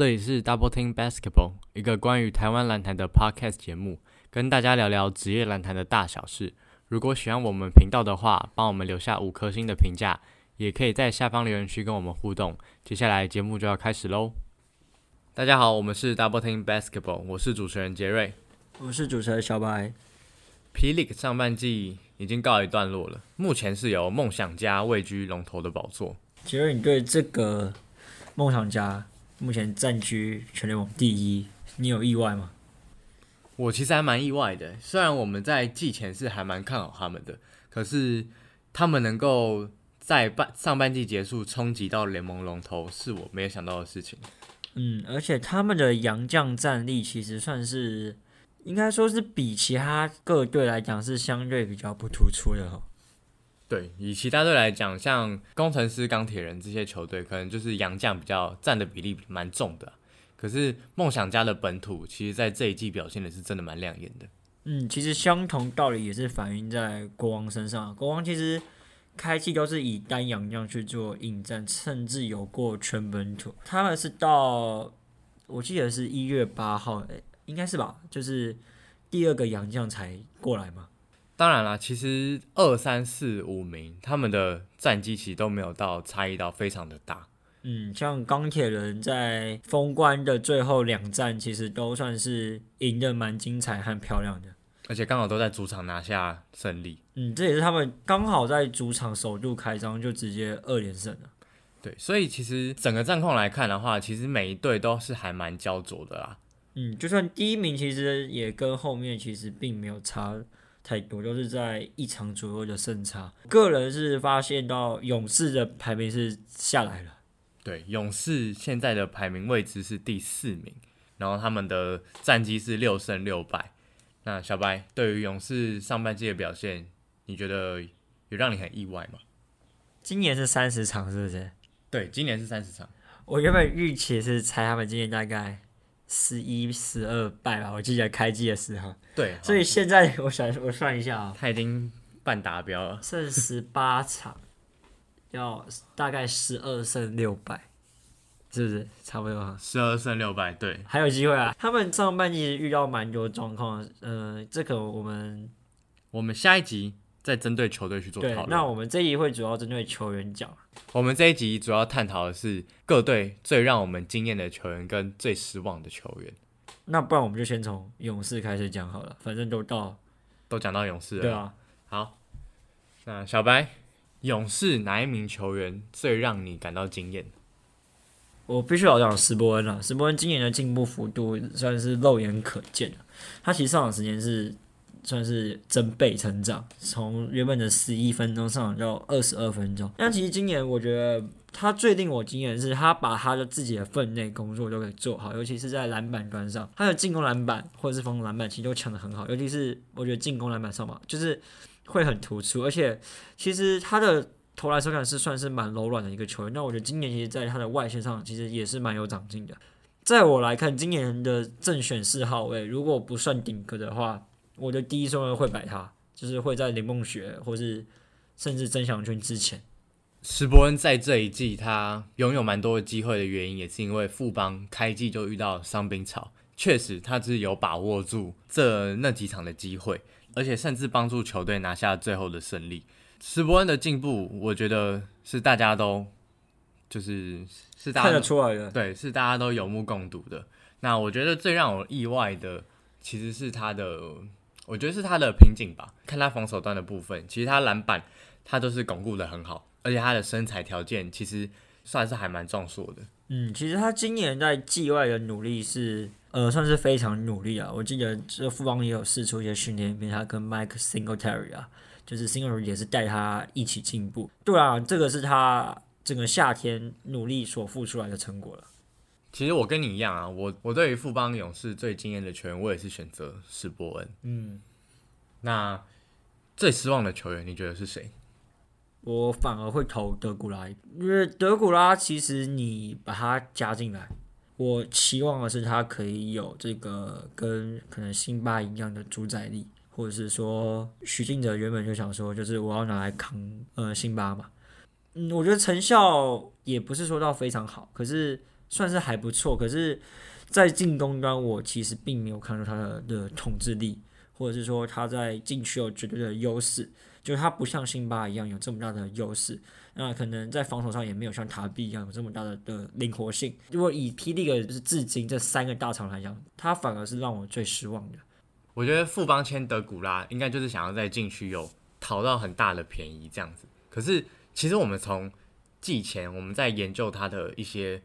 这里是 Double Team Basketball，一个关于台湾篮坛的 podcast 节目，跟大家聊聊职业篮坛的大小事。如果喜欢我们频道的话，帮我们留下五颗星的评价，也可以在下方留言区跟我们互动。接下来节目就要开始喽！大家好，我们是 Double Team Basketball，我是主持人杰瑞。我是主持人小白。P League 上半季已经告一段落了，目前是由梦想家位居龙头的宝座。杰瑞，你对这个梦想家目前占据全联盟第一，你有意外吗？我其实还蛮意外的，虽然我们在季前是还蛮看好他们的，可是他们能够在半上半季结束冲击到联盟龙头，是我没有想到的事情。嗯，而且他们的洋将战力其实算是，应该说是比其他各队来讲是相对比较不突出的哈。对，以其他队来讲，像工程师、钢铁人这些球队，可能就是洋将比较占的比例蛮重的。可是梦想家的本土，其实在这一季表现的是真的蛮亮眼的。嗯，其实相同道理也是反映在国王身上。国王其实开季都是以单洋将去做应战，甚至有过全本土。他们是到我记得是一月八号，诶应该是吧？就是第二个洋将才过来嘛。当然啦，其实二三四五名他们的战绩其实都没有到差异到非常的大。嗯，像钢铁人在封关的最后两战，其实都算是赢得蛮精彩和漂亮的。而且刚好都在主场拿下胜利。嗯，这也是他们刚好在主场首度开张就直接二连胜了。对，所以其实整个战况来看的话，其实每一队都是还蛮焦灼的啦。嗯，就算第一名其实也跟后面其实并没有差太多，都是在一场左右的胜差。个人是发现到勇士的排名是下来了。对，勇士现在的排名位置是第四名，然后他们的战绩是六胜六败。那小白对于勇士上半季的表现，你觉得有让你很意外吗？今年是三十场，是不是？对，今年是三十场。我原本预期是猜他们今年大概十一、十二败吧，我记得开机的时候。对，所以现在我想我算一下啊、他已经半达标了。剩十八场，要大概十二胜六败，是不是差不多啊？十二胜六败，对，还有机会啊！他们上半季遇到蛮多状况，呃，这个我们我们下一集再针对球队去做对讨，论。那我们这一集会主要针对球员讲。我们这一集主要探讨的是各队最让我们惊艳的球员跟最失望的球员。那不然我们就先从勇士开始讲好了，反正都到都讲到勇士了，对啊。好，那小白，勇士哪一名球员最让你感到惊艳？我必须要讲斯伯恩了，斯伯恩今年的进步幅度算是肉眼可见的。他其实上场时间是算是增倍成长，从原本的十一分钟上场到二十二分钟。但其实今年我觉得他最令我惊艳的是，他把他的自己的分内工作都给做好，尤其是在篮板端上，他的进攻篮板或者是防守篮板其实都抢得很好，尤其是我觉得进攻篮板上嘛，就是会很突出，而且其实他的。投篮手感是算是蛮柔软的一个球员，那我觉得今年其实在他的外线上其实也是蛮有长进的。在我来看，今年的正选四号位，如果不算顶格的话，我的第一顺位会摆他，就是会在林梦雪或是甚至曾祥军之前。石伯恩在这一季他拥有蛮多的机会的原因，也是因为富邦开季就遇到伤兵潮，确实他是有把握住这那几场的机会，而且甚至帮助球队拿下最后的胜利。石伯恩的进步，我觉得是大家都就是是大家看得出来的，对，是大家都有目共睹的。那我觉得最让我意外的，其实是他的，我觉得是他的瓶颈吧。看他防守端的部分，其实他篮板他都是巩固的很好，而且他的身材条件其实算是还蛮壮硕的。嗯，其实他今年在季外的努力是，呃，算是非常努力啊。我记得这富邦也有试出一些训练片，他跟 Mike Singletary 啊，就是 Singletary 也是带他一起进步。对啊，这个是他整个夏天努力所付出来的成果了。其实我跟你一样啊，我我对于富邦勇士最惊艳的球员，我也是选择史伯恩。嗯，那最失望的球员，你觉得是谁？我反而会投德古拉，因为德古拉其实你把他加进来，我期望的是他可以有这个跟可能辛巴一样的主宰力，或者是说许晋哲原本就想说，就是我要拿来扛呃辛巴嘛。嗯，我觉得成效也不是说到非常好，可是算是还不错，可是，在进攻端我其实并没有看到他的的统治力，或者是说他在禁区有绝对的优势，就是他不像辛巴一样有这么大的优势。那可能在防守上也没有像塔比一样有这么大的的灵活性。如果以霹雳的就是至今这三个大厂来讲，他反而是让我最失望的。我觉得富邦签德古拉应该就是想要在禁区有讨到很大的便宜这样子。可是其实我们从季前我们在研究他的一些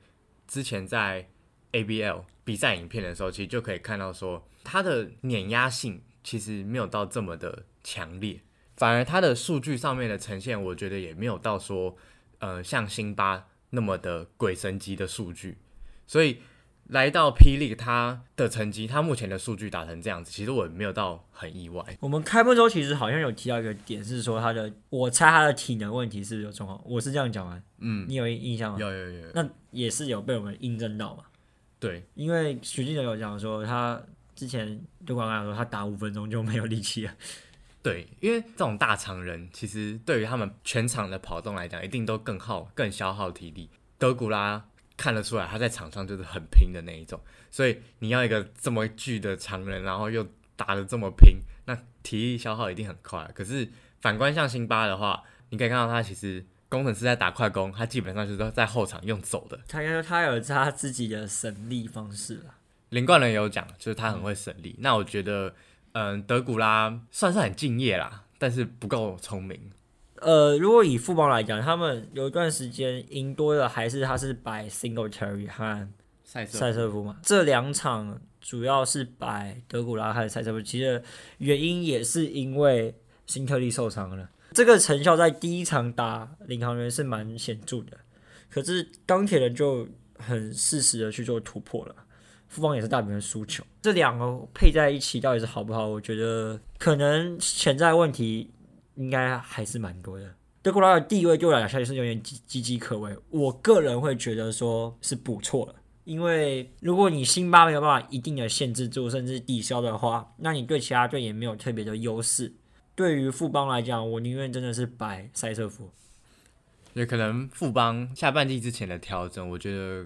之前在 ABL 比赛影片的时候，其实就可以看到说它的碾压性其实没有到这么的强烈。反而它的数据上面的呈现，我觉得也没有到说，呃，像辛巴那么的鬼神级的数据。所以来到霹雳，他的成绩，他目前的数据打成这样子，其实我没有到很意外。我们开播之后其实好像有提到一个点，是说他的，我猜他的体能问题是不是有状况？我是这样讲完？嗯，你有印象吗？有有有。那也是有被我们印证到嘛？对，因为徐静哲有讲说，他之前就刚刚说他打五分钟就没有力气了。对，因为这种大长人，其实对于他们全场的跑动来讲，一定都更耗、更消耗体力。德古拉看得出来，他在场上就是很拼的那一种，所以你要一个这么巨的长人，然后又打得这么拼，那体力消耗一定很快。可是反观像辛巴的话，你可以看到他其实工程师在打快攻，他基本上就是在后场用走的。他应该说他有他自己的省力方式了。林冠伦有讲，就是他很会省力。那我觉得。嗯，德古拉算是很敬业啦，但是不够聪明。呃，如果以富邦来讲，他们有一段时间赢多的还是他是摆 Single Terry 和塞塞瑟夫嘛？这两场主要是摆德古拉和赛瑟夫，其实原因也是因为新特利受伤了。这个成效在第一场打领航员是蛮显著的，可是钢铁人就很适时的去做突破了。富邦也是大比分输球，这两个配在一起到底是好不好？我觉得可能潜在问题应该还是蛮多的。德古拉的地位对我来讲是有点岌岌可危。我个人会觉得说是不错了，因为如果你辛巴没有办法一定的限制住甚至抵消的话，那你对其他队也没有特别的优势。对于富邦来讲，我宁愿真的是摆塞瑟夫。也可能富邦下半季之前的调整，我觉得。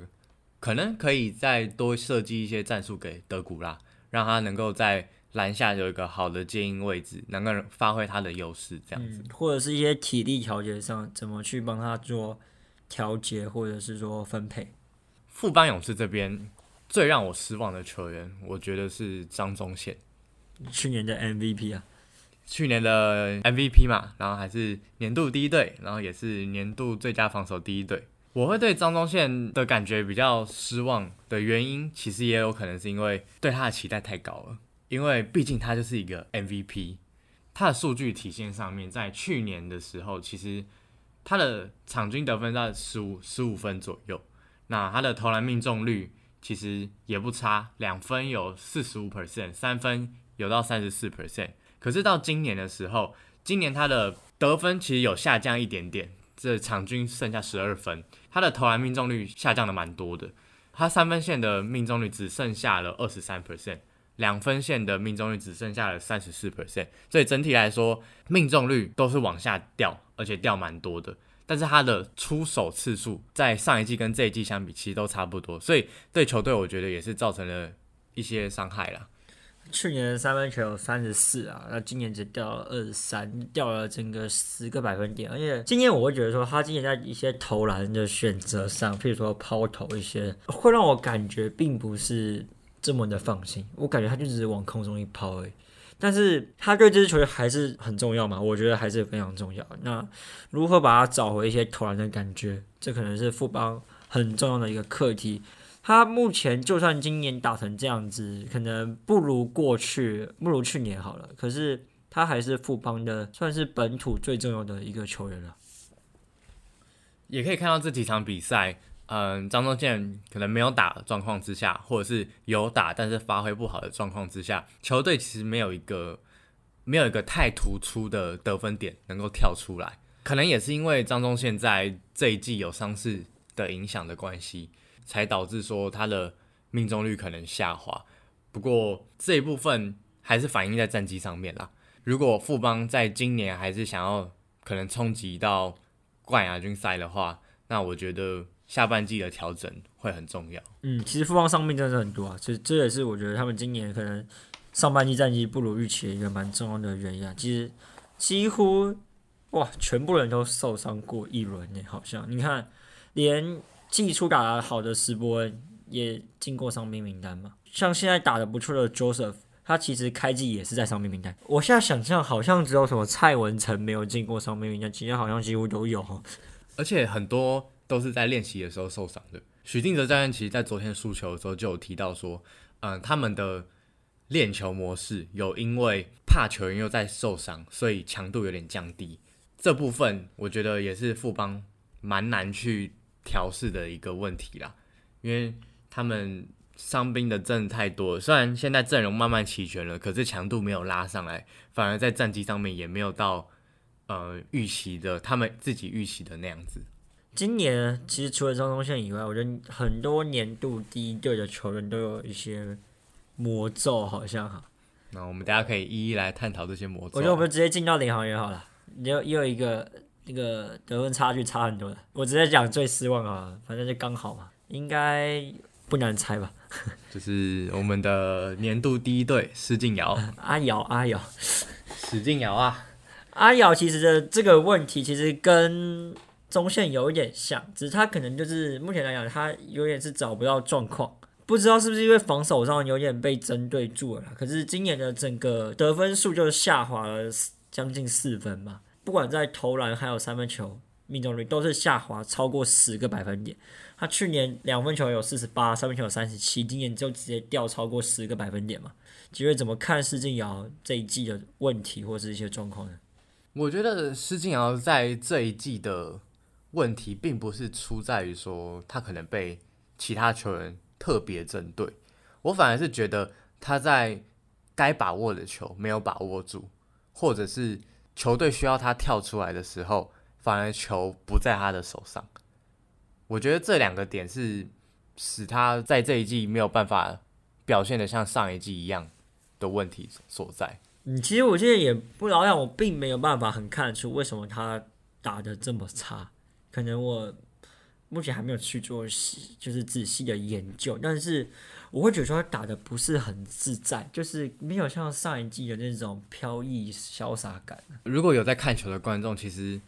可能可以再多设计一些战术给德古拉，让他能够在篮下有一个好的接应位置，能够发挥他的优势，这样子，或者是一些体力调节上怎么去帮他做调节，或者是说分配。富邦勇士这边最让我失望的球员，我觉得是张宗宪，去年的 MVP 啊，去年的 MVP 嘛，然后还是年度第一队，然后也是年度最佳防守第一队。我会对张宗宪的感觉比较失望的原因，其实也有可能是因为对他的期待太高了。因为毕竟他就是一个 MVP，他的数据体现上面，在去年的时候，其实他的场均得分在十五十五分左右，那他的投篮命中率其实也不差，两分有四十五 percent，三分有到三十四 percent。可是到今年的时候，今年他的得分其实有下降一点点。这场均剩下十二分，他的投篮命中率下降的蛮多的，他三分线的命中率只剩下了二十三 percent，两分线的命中率只剩下了三十四 percent，所以整体来说命中率都是往下掉，而且掉蛮多的。但是他的出手次数在上一季跟这一季相比，其实都差不多，所以对球队我觉得也是造成了一些伤害啦。去年三分球有三十四啊，那今年只掉了二十三，掉了整个十个百分点。而且今年我会觉得说，他今年在一些投篮的选择上，譬如说抛投一些，会让我感觉并不是这么的放心。我感觉他就只是往空中一抛而已。但是他对这支球队还是很重要嘛？我觉得还是非常重要。那如何把他找回一些投篮的感觉，这可能是富邦很重要的一个课题。他目前就算今年打成这样子，可能不如过去，不如去年好了。可是他还是富邦的，算是本土最重要的一个球员了。也可以看到这几场比赛，嗯，张宗宪可能没有打状况之下，或者是有打但是发挥不好的状况之下，球队其实没有一个没有一个太突出的得分点能够跳出来。可能也是因为张宗宪在这一季有伤势的影响的关系。才导致说他的命中率可能下滑，不过这一部分还是反映在战绩上面啦。如果富邦在今年还是想要可能冲击到冠亚军赛的话，那我觉得下半季的调整会很重要。嗯，其实复方伤病真的是很多啊，这这也是我觉得他们今年可能上半季战绩不如预期的一个蛮重要的原因啊。其实几乎哇，全部人都受伤过一轮呢，好像你看，连季初打得好的斯波恩也进过伤病名单嘛。像现在打得不错的 Joseph，他其实开季也是在伤病名单。我现在想象好像只有什么蔡文成没有进过伤病名单，其他好像几乎都有哈。而且很多都是在练习的时候受伤的。许定哲教练其实在昨天输球的时候就有提到说，嗯，他们的练球模式有因为怕球员又在受伤，所以强度有点降低。这部分我觉得也是富邦蛮难去调试的一个问题啦，因为他们。伤兵的阵太多了，虽然现在阵容慢慢齐全了，可是强度没有拉上来，反而在战绩上面也没有到呃预期的他们自己预期的那样子。今年其实除了张宗宪以外，我觉得很多年度第一队的球员都有一些魔咒，好像哈。那我们大家可以一一来探讨这些魔咒。我觉得我们直接进到领航员好了，又又一个那个得分差距差很多的，我直接讲最失望啊，反正就刚好嘛，应该不难猜吧。就是我们的年度第一队施晋尧，阿尧阿尧，史晋尧啊，阿尧其实的这个问题其实跟中线有一点像，只是他可能就是目前来讲他有点是找不到状况，不知道是不是因为防守上有点被针对住了。可是今年的整个得分数就下滑了将近四分嘛，不管在投篮还有三分球命中率都是下滑超过十个百分点。他去年两分球有四十八，三分球有三十七，今年就直接掉超过十个百分点嘛？几位怎么看施晋尧这一季的问题或是一些状况呢？我觉得施晋尧在这一季的问题，并不是出在于说他可能被其他球员特别针对，我反而是觉得他在该把握的球没有把握住，或者是球队需要他跳出来的时候，反而球不在他的手上。我觉得这两个点是使他在这一季没有办法表现的像上一季一样的问题所在。嗯，其实我现在也不老让我并没有办法很看出为什么他打的这么差。可能我目前还没有去做细，就是仔细的研究，但是我会觉得说他打的不是很自在，就是没有像上一季的那种飘逸潇洒感。如果有在看球的观众，其实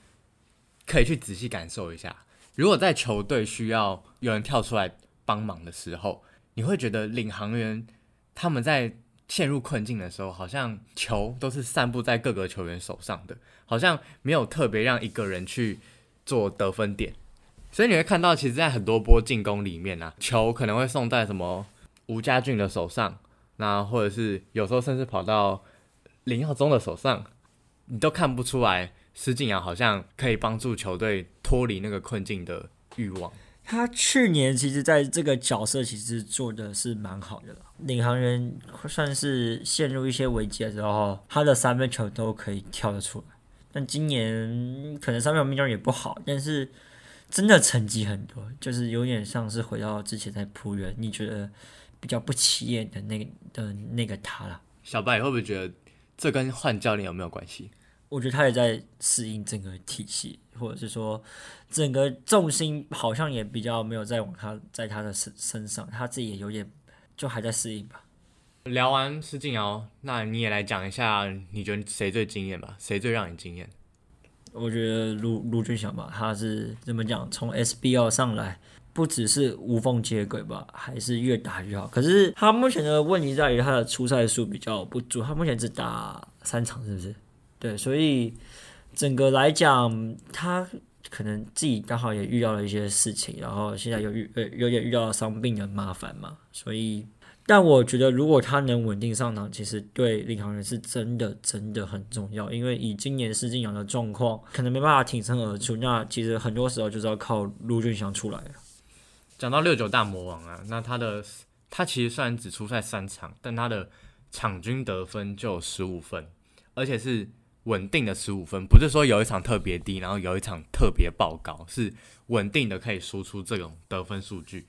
可以去仔细感受一下。如果在球队需要有人跳出来帮忙的时候，你会觉得领航员他们在陷入困境的时候，好像球都是散布在各个球员手上的，好像没有特别让一个人去做得分点。所以你会看到，其实，在很多波进攻里面呢，球可能会送在什么吴家俊的手上，那或者是有时候甚至跑到林耀宗的手上，你都看不出来。施晋阳好像可以帮助球队脱离那个困境的欲望。他去年其实在这个角色其实做的是蛮好的，领航员算是陷入一些危机的时候，他的三分球都可以跳得出来。但今年可能三分球命中也不好，但是真的成绩很多，就是有点像是回到之前在浦原，你觉得比较不起眼的那的那个他了。小白会不会觉得这跟换教练有没有关系？我觉得他也在适应整个体系，或者是说整个重心好像也比较没有在往他在他的身身上，他自己也有点就还在适应吧。聊完施晋尧，那你也来讲一下，你觉得谁最惊艳吧？谁最让你惊艳？我觉得陆陆俊祥吧，他是怎么讲？从 SBL 上来，不只是无缝接轨吧，还是越打越好。可是他目前的问题在于他的出赛数比较不足，他目前只打三场，是不是？对，所以整个来讲，他可能自己刚好也遇到了一些事情，然后现在又遇呃有点遇到伤病的麻烦嘛，所以，但我觉得如果他能稳定上场，其实对领航员是真的真的很重要，因为以今年施晋阳的状况，可能没办法挺身而出，那其实很多时候就是要靠陆俊祥出来讲到六九大魔王啊，那他的他其实虽然只出赛三场，但他的场均得分就十五分，而且是。稳定的十五分，不是说有一场特别低，然后有一场特别爆高，是稳定的可以输出这种得分数据。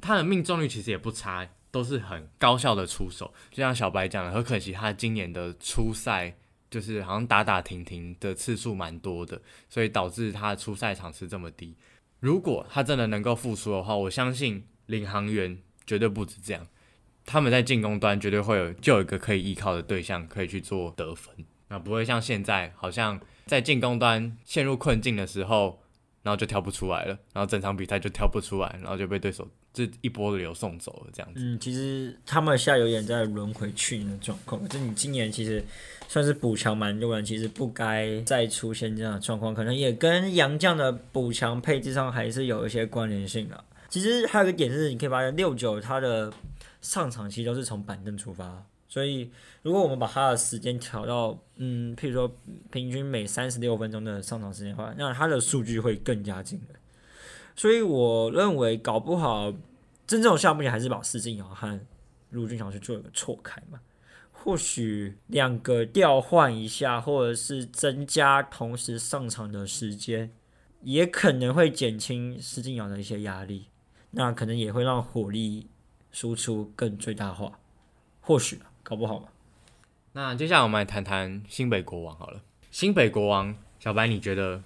他的命中率其实也不差，都是很高效的出手。就像小白讲的，很可惜他今年的初赛就是好像打打停停的次数蛮多的，所以导致他的出赛场次这么低。如果他真的能够复出的话，我相信领航员绝对不止这样，他们在进攻端绝对会有就有一个可以依靠的对象，可以去做得分。那不会像现在，好像在进攻端陷入困境的时候，然后就跳不出来了，然后整场比赛就跳不出来，然后就被对手这一波流送走了，这样子。嗯，其实他们现在有点在轮回去年的状况，就你今年其实算是补强蛮多人，其实不该再出现这样的状况，可能也跟杨将的补强配置上还是有一些关联性的。其实还有一个点是，你可以发现六九他的上场其实都是从板凳出发。所以，如果我们把他的时间调到，嗯，譬如说平均每三十六分钟的上场时间的话，那他的数据会更加惊人。所以，我认为搞不好真正的项目还是把施晋尧和陆俊祥去做一个错开嘛。或许两个调换一下，或者是增加同时上场的时间，也可能会减轻施晋尧的一些压力。那可能也会让火力输出更最大化。或许。搞不好嘛？那接下来我们来谈谈新北国王好了。新北国王，小白，你觉得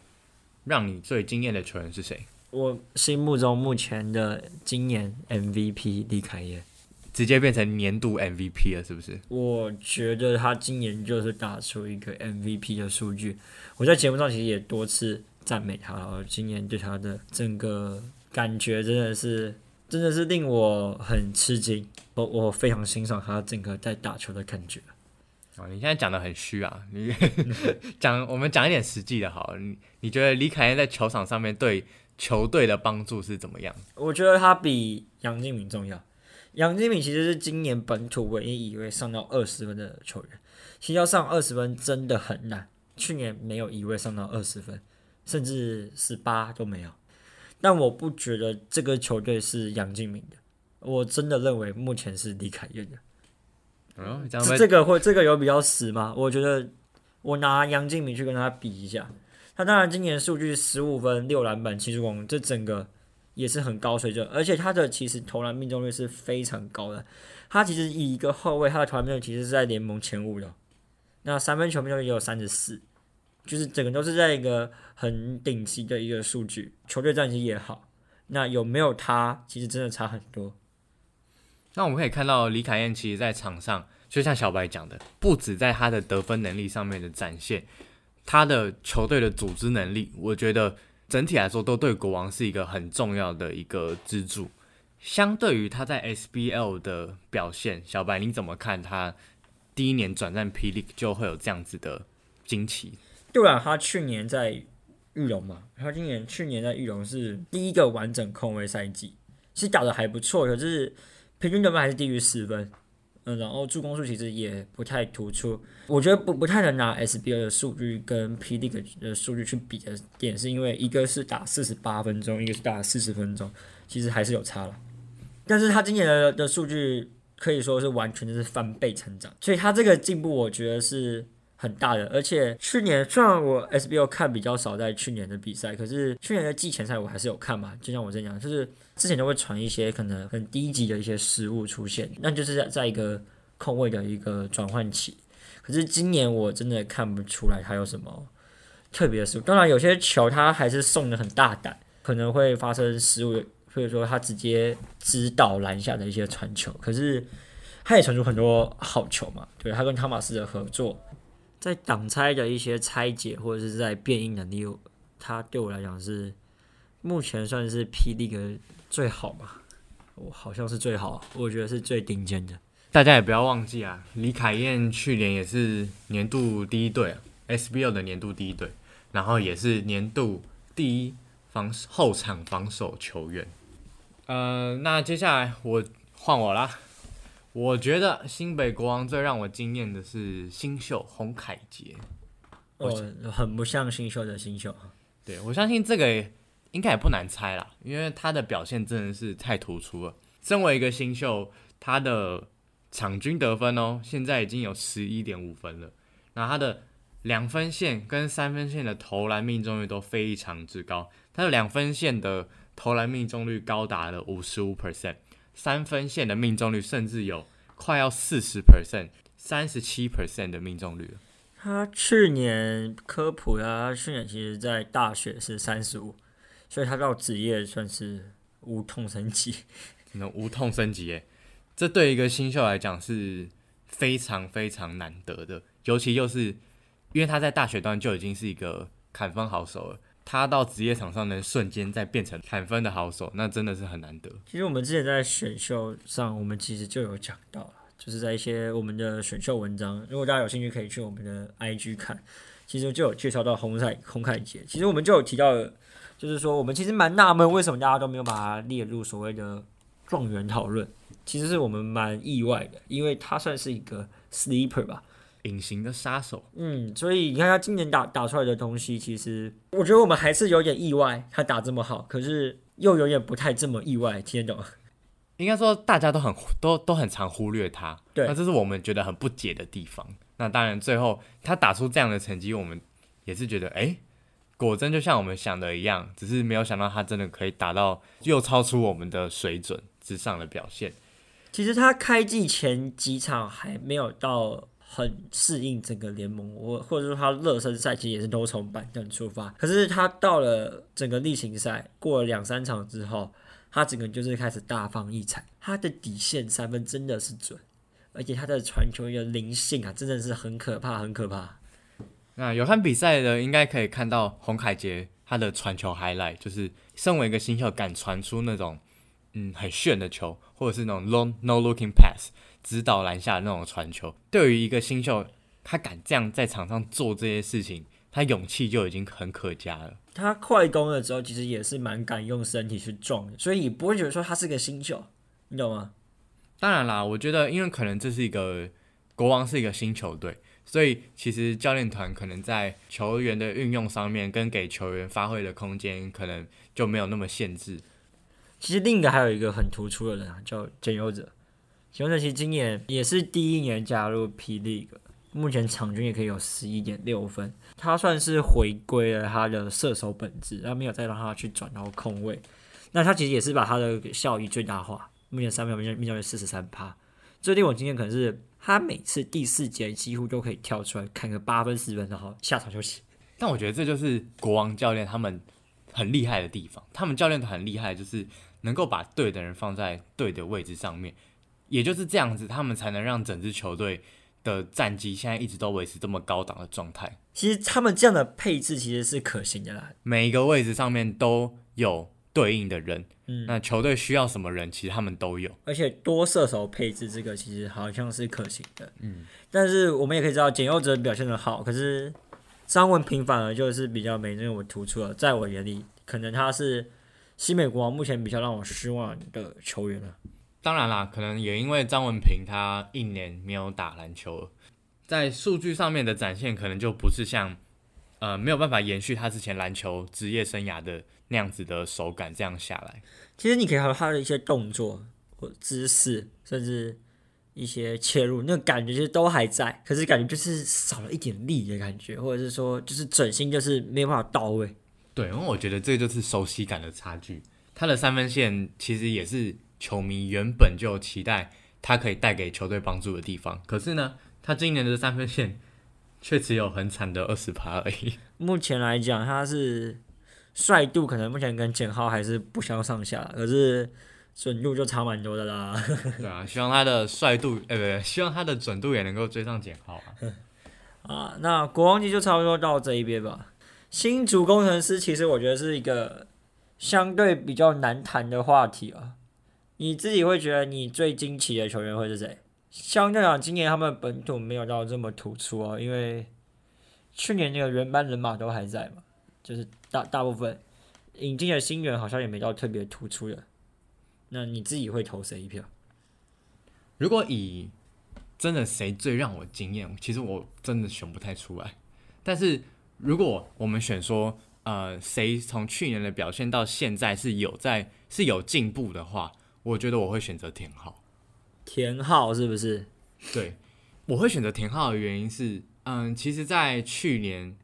让你最惊艳的球员是谁？我心目中目前的今年 MVP 李凯燕，直接变成年度 MVP 了，是不是？我觉得他今年就是打出一个 MVP 的数据。我在节目上其实也多次赞美他了。今年对他的整个感觉真的是。真的是令我很吃惊，我我非常欣赏他整个在打球的感觉。哦，你现在讲的很虚啊！你 讲我们讲一点实际的，好，你你觉得李凯燕在球场上面对球队的帮助是怎么样？我觉得他比杨敬敏重要。杨敬敏其实是今年本土唯一一位上到二十分的球员，其实要上二十分真的很难。去年没有一位上到二十分，甚至十八都没有。但我不觉得这个球队是杨敬明的，我真的认为目前是李凯燕的。嗯，这个会这个有比较死吗？我觉得我拿杨敬明去跟他比一下，他当然今年数据十五分六篮板七助攻，这整个也是很高水准，而且他的其实投篮命中率是非常高的。他其实以一个后卫，他的投篮命中率其实是在联盟前五的，那三分球命中率也有三十四。就是整个都是在一个很顶级的一个数据，球队战绩也好，那有没有他，其实真的差很多。那我们可以看到李凯燕其实，在场上就像小白讲的，不止在他的得分能力上面的展现，他的球队的组织能力，我觉得整体来说都对国王是一个很重要的一个支柱。相对于他在 SBL 的表现，小白你怎么看他第一年转战霹雳就会有这样子的惊奇？对啊，他去年在玉龙嘛，他今年去年在玉龙是第一个完整控卫赛季，其实打的还不错，可是平均得分还是低于十分，嗯，然后助攻数其实也不太突出，我觉得不不太能拿 SBL 的数据跟 P D 的数据去比的点，是因为一个是打四十八分钟，一个是打四十分钟，其实还是有差了，但是他今年的的数据可以说是完全就是翻倍成长，所以他这个进步，我觉得是。很大的，而且去年虽然我 SBO 看比较少，在去年的比赛，可是去年的季前赛我还是有看嘛。就像我这样，就是之前都会传一些可能很低级的一些失误出现，那就是在在一个空位的一个转换期。可是今年我真的看不出来他有什么特别的失误。当然有些球他还是送的很大胆，可能会发生失误，或者说他直接指导篮下的一些传球。可是他也传出很多好球嘛。对他跟汤马斯的合作。在挡拆的一些拆解，或者是在变应能力，他对我来讲是目前算是霹雳的最好吧。我好像是最好，我觉得是最顶尖的。大家也不要忘记啊，李凯燕去年也是年度第一队啊，SBL 的年度第一队，然后也是年度第一防后场防守球员。呃，那接下来我换我啦。我觉得新北国王最让我惊艳的是新秀洪凯杰，哦，很不像新秀的新秀。对，我相信这个应该也不难猜啦，因为他的表现真的是太突出了。身为一个新秀，他的场均得分哦，现在已经有十一点五分了。那他的两分线跟三分线的投篮命中率都非常之高，他的两分线的投篮命中率高达了五十五 percent。三分线的命中率甚至有快要四十 percent，三十七 percent 的命中率他去年科普他，去年其实在大学是三十五，所以他到职业算是无痛升级。能无痛升级耶，这对一个新秀来讲是非常非常难得的，尤其又是因为他在大学端就已经是一个砍分好手了，他到职业场上能瞬间再变成砍分的好手，那真的是很难得。其实我们之前在选秀上，我们其实就有讲到了，就是在一些我们的选秀文章，如果大家有兴趣，可以去我们的 IG 看，其实就有介绍到红凯红凯杰，其实我们就有提到，就是说我们其实蛮纳闷，为什么大家都没有把它列入所谓的。状元讨论，其实是我们蛮意外的，因为他算是一个 sleeper 吧，隐形的杀手。嗯，所以你看他今年打打出来的东西，其实我觉得我们还是有点意外，他打这么好，可是又有点不太这么意外，听得懂？应该说大家都很都都很常忽略他，对，那这是我们觉得很不解的地方。那当然最后他打出这样的成绩，我们也是觉得，哎。果真就像我们想的一样，只是没有想到他真的可以达到又超出我们的水准之上的表现。其实他开季前几场还没有到很适应整个联盟，我或者说他热身赛其实也是都从板凳出发。可是他到了整个例行赛过了两三场之后，他整个就是开始大放异彩。他的底线三分真的是准，而且他的传球的灵性啊，真的是很可怕，很可怕。那有看比赛的应该可以看到洪凯杰他的传球 highlight，就是身为一个新秀敢传出那种嗯很炫的球，或者是那种 long no looking pass 直捣篮下的那种传球。对于一个新秀，他敢这样在场上做这些事情，他勇气就已经很可嘉了。他快攻的时候其实也是蛮敢用身体去撞的，所以你不会觉得说他是个新秀，你懂吗？当然啦，我觉得因为可能这是一个国王是一个新球队。所以其实教练团可能在球员的运用上面，跟给球员发挥的空间，可能就没有那么限制。其实另一个还有一个很突出的人啊，叫简优者。简优者其实今年也是第一年加入 P League，目前场均也可以有十一点六分。他算是回归了他的射手本质，他没有再让他去转到空位。那他其实也是把他的效益最大化，目前三秒命中命中率四十三趴。这令我今天可能是。他每次第四节几乎都可以跳出来看个八分十分，然后下场休息。但我觉得这就是国王教练他们很厉害的地方。他们教练团很厉害，就是能够把对的人放在对的位置上面，也就是这样子，他们才能让整支球队的战绩现在一直都维持这么高档的状态。其实他们这样的配置其实是可行的啦，每一个位置上面都有对应的人。嗯，那球队需要什么人，其实他们都有，而且多射手配置这个其实好像是可行的。嗯，但是我们也可以知道简佑哲表现的好，可是张文平反而就是比较没那么突出了。在我眼里，可能他是西美国王目前比较让我失望的球员了。当然啦，可能也因为张文平他一年没有打篮球，在数据上面的展现可能就不是像呃没有办法延续他之前篮球职业生涯的。那样子的手感，这样下来，其实你可以看到他的一些动作或姿势，甚至一些切入，那个感觉其实都还在，可是感觉就是少了一点力的感觉，或者是说就是准心就是没有办法到位。对，因为我觉得这就是熟悉感的差距。他的三分线其实也是球迷原本就期待他可以带给球队帮助的地方，可是呢，他今年的三分线却只有很惨的二十趴而已。目前来讲，他是。帅度可能目前跟简浩还是不相上下，可是准度就差蛮多的啦。对啊，希望他的帅度，呃，不对，希望他的准度也能够追上简浩啊。啊，那国王级就差不多到这一边吧。新主工程师其实我觉得是一个相对比较难谈的话题啊。你自己会觉得你最惊奇的球员会是谁？相对讲，今年他们本土没有到这么突出哦，因为去年那个原班人马都还在嘛。就是大大部分引进的新人好像也没到特别突出的，那你自己会投谁一票？如果以真的谁最让我惊艳，其实我真的选不太出来。但是如果我们选说，呃，谁从去年的表现到现在是有在是有进步的话，我觉得我会选择田浩。田浩是不是？对，我会选择田浩的原因是，嗯，其实，在去年。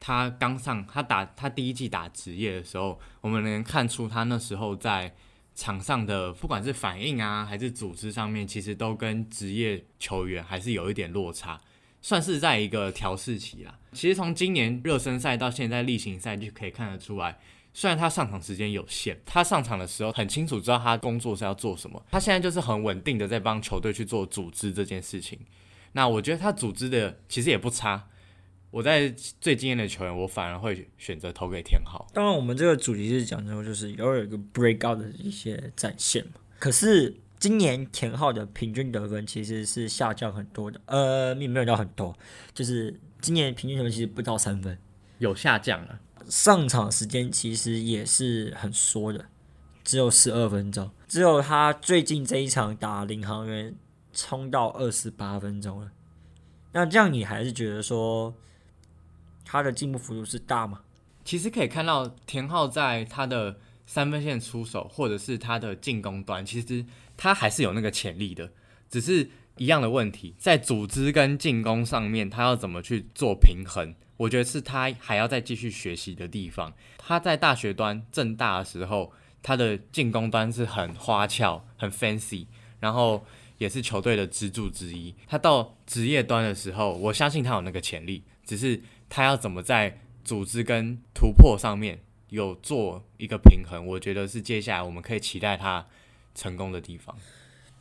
他刚上，他打他第一季打职业的时候，我们能看出他那时候在场上的不管是反应啊，还是组织上面，其实都跟职业球员还是有一点落差，算是在一个调试期啦。其实从今年热身赛到现在例行赛就可以看得出来，虽然他上场时间有限，他上场的时候很清楚知道他工作是要做什么。他现在就是很稳定的在帮球队去做组织这件事情。那我觉得他组织的其实也不差。我在最惊艳的球员，我反而会选择投给天浩。当然，我们这个主题是讲说，就是要有一个 break out 的一些展现嘛。可是今年田浩的平均得分其实是下降很多的，呃，也没有到很多，就是今年平均得分其实不到三分，有下降了。上场时间其实也是很缩的，只有十二分钟，只有他最近这一场打领航员冲到二十八分钟了。那这样你还是觉得说他的进步幅度是大吗？其实可以看到田浩在他的三分线出手，或者是他的进攻端，其实他还是有那个潜力的，只是一样的问题，在组织跟进攻上面，他要怎么去做平衡？我觉得是他还要再继续学习的地方。他在大学端正大的时候，他的进攻端是很花俏、很 fancy，然后也是球队的支柱之一。他到职业端的时候，我相信他有那个潜力，只是他要怎么在组织跟突破上面有做一个平衡，我觉得是接下来我们可以期待他成功的地方。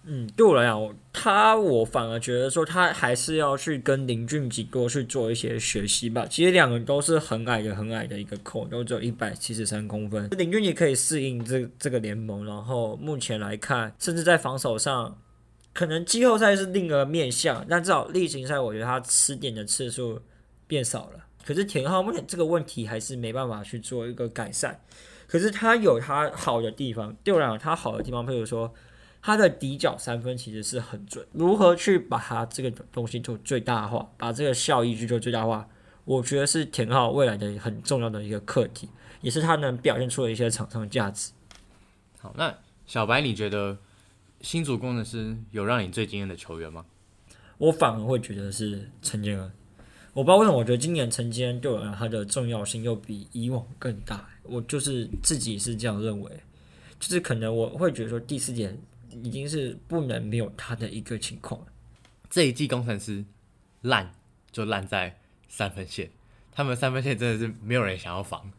嗯，对我来讲，他我反而觉得说他还是要去跟林俊杰多去做一些学习吧。其实两个人都是很矮的、很矮的一个扣，都只有一百七十三公分。林俊杰可以适应这这个联盟，然后目前来看，甚至在防守上，可能季后赛是另一个面向，但至少例行赛，我觉得他吃点的次数变少了。可是田浩目前这个问题还是没办法去做一个改善。可是他有他好的地方，对我来讲，他好的地方，譬如说。他的底角三分其实是很准，如何去把它这个东西做最大化，把这个效益去做最大化，我觉得是田浩未来的很重要的一个课题，也是他能表现出的一些场上价值。好，那小白，你觉得新主工程师有让你最惊艳的球员吗？我反而会觉得是陈建恩，我不知道为什么，我觉得今年陈建恩对我来讲，他的重要性又比以往更大。我就是自己是这样认为，就是可能我会觉得说第四节。已经是不能没有他的一个情况了。这一季工程师烂就烂在三分线，他们三分线真的是没有人想要防。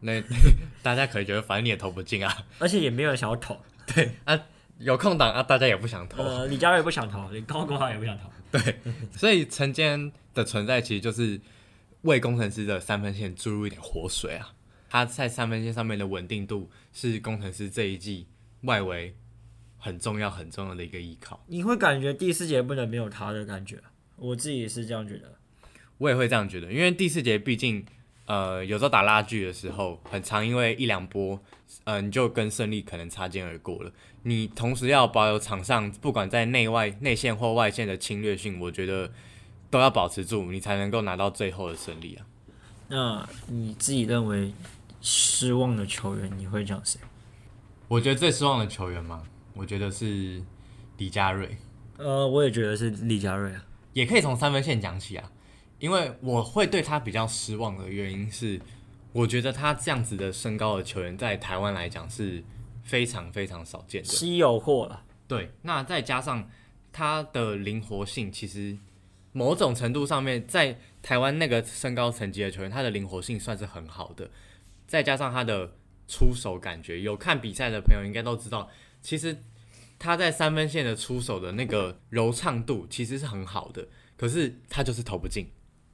那 大家可能觉得反正你也投不进啊，而且也没有人想要投。对啊，有空档啊，大家也不想投。呃，李佳瑞不想投，你高国豪也不想投。对，所以陈坚的存在其实就是为工程师的三分线注入一点活水啊。他在三分线上面的稳定度是工程师这一季外围。很重要很重要的一个依靠，你会感觉第四节不能没有他的感觉，我自己也是这样觉得，我也会这样觉得，因为第四节毕竟，呃，有时候打拉锯的时候，很长，因为一两波，嗯，你就跟胜利可能擦肩而过了。你同时要保有场上不管在内外内线或外线的侵略性，我觉得都要保持住，你才能够拿到最后的胜利啊。那你自己认为失望的球员，你会讲谁？我觉得最失望的球员吗？我觉得是李佳瑞，呃，我也觉得是李佳瑞啊，也可以从三分线讲起啊，因为我会对他比较失望的原因是，我觉得他这样子的身高的球员在台湾来讲是非常非常少见的，稀有货了。对，那再加上他的灵活性，其实某种程度上面，在台湾那个身高层级的球员，他的灵活性算是很好的，再加上他的出手感觉，有看比赛的朋友应该都知道。其实他在三分线的出手的那个柔畅度其实是很好的，可是他就是投不进。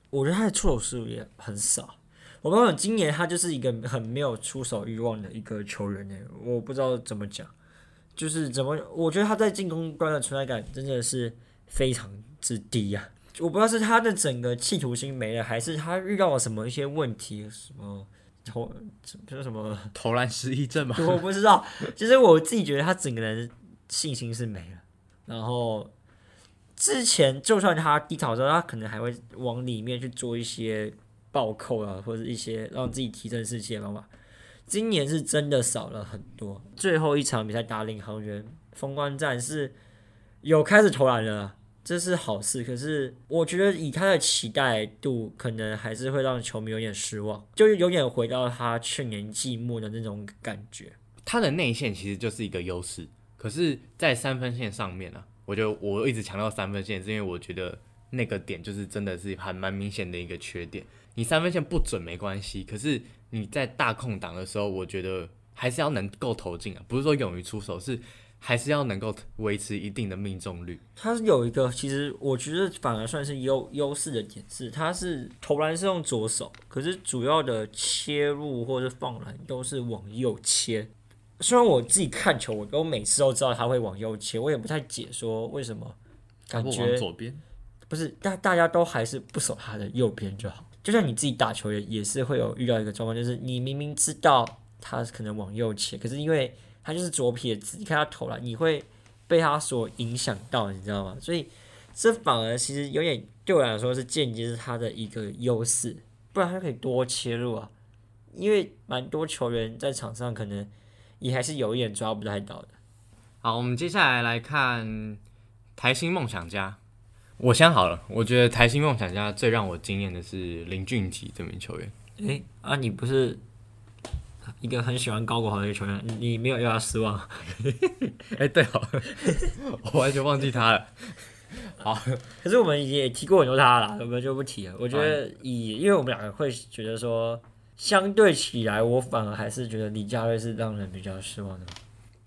我觉得他的出手数也很少。我告诉你，今年他就是一个很没有出手欲望的一个球员呢。我不知道怎么讲，就是怎么，我觉得他在进攻端的存在感真的是非常之低呀。我不知道是他的整个企图心没了，还是他遇到了什么一些问题，什么。投就是什么投篮失忆症吗？我不知道，其实我自己觉得他整个人信心是没了。然后之前就算他低潮的时候，他可能还会往里面去做一些暴扣啊，或者一些让自己提升士气的方法。今年是真的少了很多。最后一场比赛打领航员封关战是有开始投篮了。这是好事，可是我觉得以他的期待度，可能还是会让球迷有点失望，就是有点回到他去年季末的那种感觉。他的内线其实就是一个优势，可是，在三分线上面呢，我觉得我一直强调三分线，是因为我觉得那个点就是真的是还蛮明显的一个缺点。你三分线不准没关系，可是你在大空档的时候，我觉得还是要能够投进啊，不是说勇于出手，是还是要能够维持一定的命中率。他是有一个，其实我觉得反而算是优优势的点是，他是投篮是用左手，可是主要的切入或者放篮都是往右切。虽然我自己看球，我都每次都知道他会往右切，我也不太解说为什么，感觉左边，不是大大家都还是不守他的右边就好。就像你自己打球也也是会有遇到一个状况，就是你明明知道他可能往右切，可是因为他就是左撇子，你看他投篮，你会被他所影响到，你知道吗？所以这反而其实有点对我来说是间接是他的一个优势，不然他可以多切入啊。因为蛮多球员在场上可能也还是有一点抓不太到的。好，我们接下来来看台新梦想家。我想好了，我觉得台新梦想家最让我惊艳的是林俊杰这名球员。诶、啊，你不是一个很喜欢高国豪的一个球员，你你没有让他失望？哎、对哦，我完全忘记他了。好，可是我们也提过很多他了，我们就不提了。我觉得以，因为我们两个会觉得说，相对起来，我反而还是觉得李佳瑞是让人比较失望的。